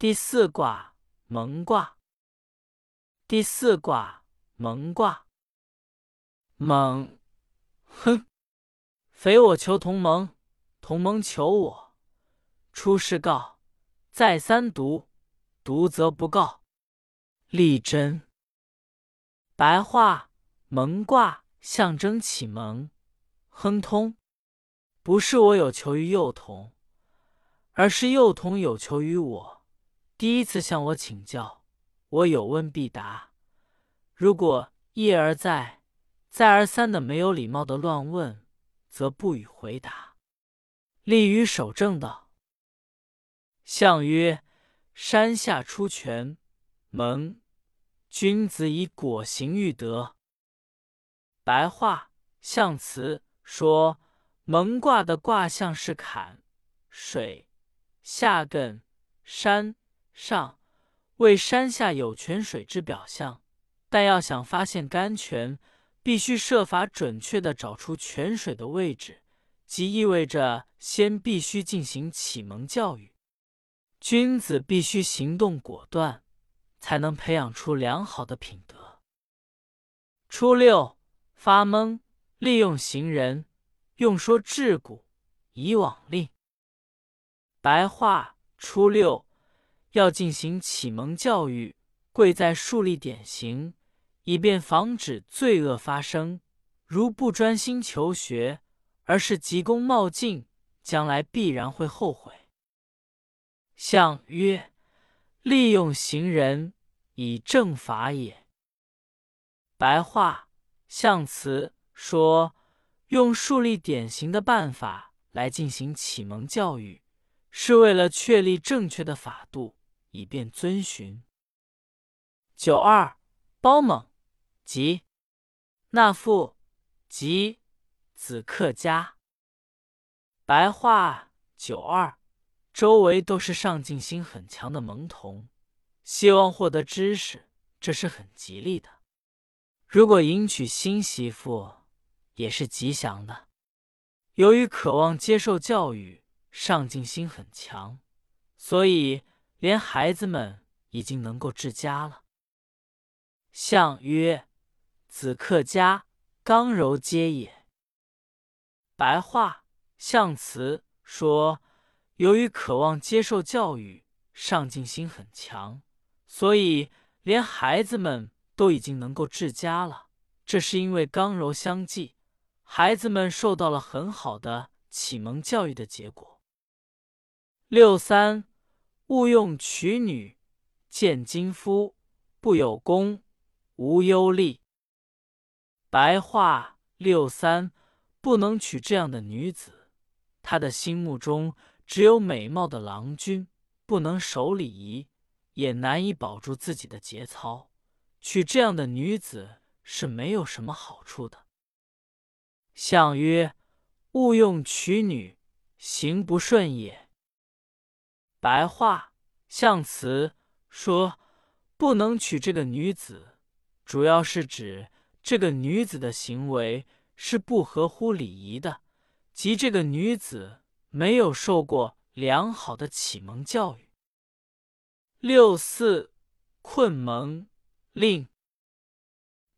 第四卦蒙卦。第四卦蒙卦。蒙，哼！匪我求同盟，同盟求我。出世告，再三读，读则不告。立真。白话蒙卦象征启蒙，亨通。不是我有求于幼童，而是幼童有求于我。第一次向我请教，我有问必答。如果一而再、再而三的没有礼貌的乱问，则不予回答。立于守正道。相曰：山下出泉，蒙。君子以果行育德。白话象辞说，蒙卦的卦象是坎、水、下艮、山。上为山下有泉水之表象，但要想发现甘泉，必须设法准确的找出泉水的位置，即意味着先必须进行启蒙教育。君子必须行动果断，才能培养出良好的品德。初六发蒙，利用行人，用说治古，以往令。白话初六。要进行启蒙教育，贵在树立典型，以便防止罪恶发生。如不专心求学，而是急功冒进，将来必然会后悔。相曰：利用行人以正法也。白话象辞说，用树立典型的办法来进行启蒙教育，是为了确立正确的法度。以便遵循。九二包猛，即纳父，即子克家。白话九二，周围都是上进心很强的萌童，希望获得知识，这是很吉利的。如果迎娶新媳妇，也是吉祥的。由于渴望接受教育，上进心很强，所以。连孩子们已经能够治家了。相曰：子克家，刚柔皆也。白话象辞说，由于渴望接受教育，上进心很强，所以连孩子们都已经能够治家了。这是因为刚柔相济，孩子们受到了很好的启蒙教育的结果。六三。勿用娶女，见金夫，不有功，无忧虑。白话六三，不能娶这样的女子。他的心目中只有美貌的郎君，不能守礼仪，也难以保住自己的节操。娶这样的女子是没有什么好处的。相曰：勿用娶女，行不顺也。白话象辞说，不能娶这个女子，主要是指这个女子的行为是不合乎礼仪的，即这个女子没有受过良好的启蒙教育。六四困蒙令。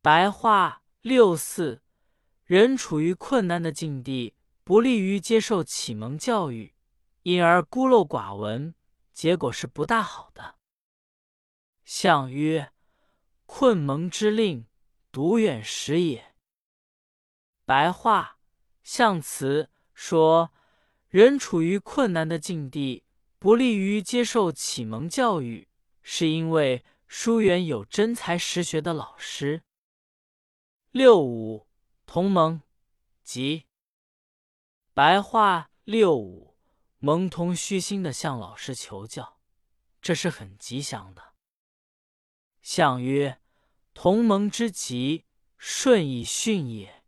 白话六四，人处于困难的境地，不利于接受启蒙教育。因而孤陋寡闻，结果是不大好的。相曰：困蒙之令，独远时也。白话象辞说，人处于困难的境地，不利于接受启蒙教育，是因为疏远有真才实学的老师。六五同盟，即白话六五。蒙童虚心的向老师求教，这是很吉祥的。相曰：同盟之吉，顺以训也。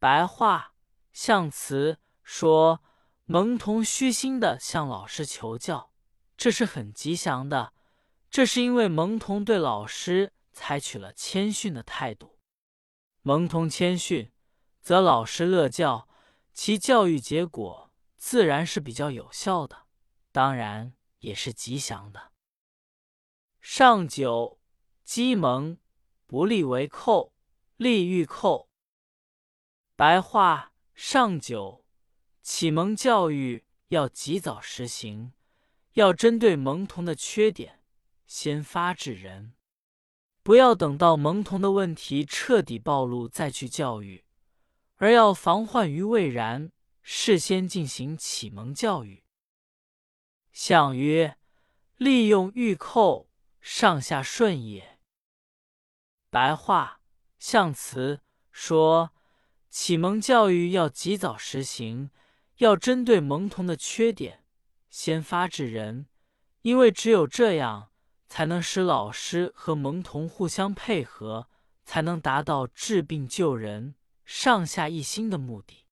白话象辞说，蒙童虚心的向老师求教，这是很吉祥的。这是因为蒙童对老师采取了谦逊的态度。蒙童谦逊，则老师乐教，其教育结果。自然是比较有效的。当然，也是吉祥的。上九，鸡蒙，不利为寇，利欲寇。白话：上九，启蒙教育要及早实行，要针对蒙童的缺点，先发制人，不要等到蒙童的问题彻底暴露再去教育，而要防患于未然，事先进行启蒙教育。相曰：利用玉寇。上下顺也。白话象辞说：启蒙教育要及早实行，要针对蒙童的缺点，先发制人，因为只有这样，才能使老师和蒙童互相配合，才能达到治病救人、上下一心的目的。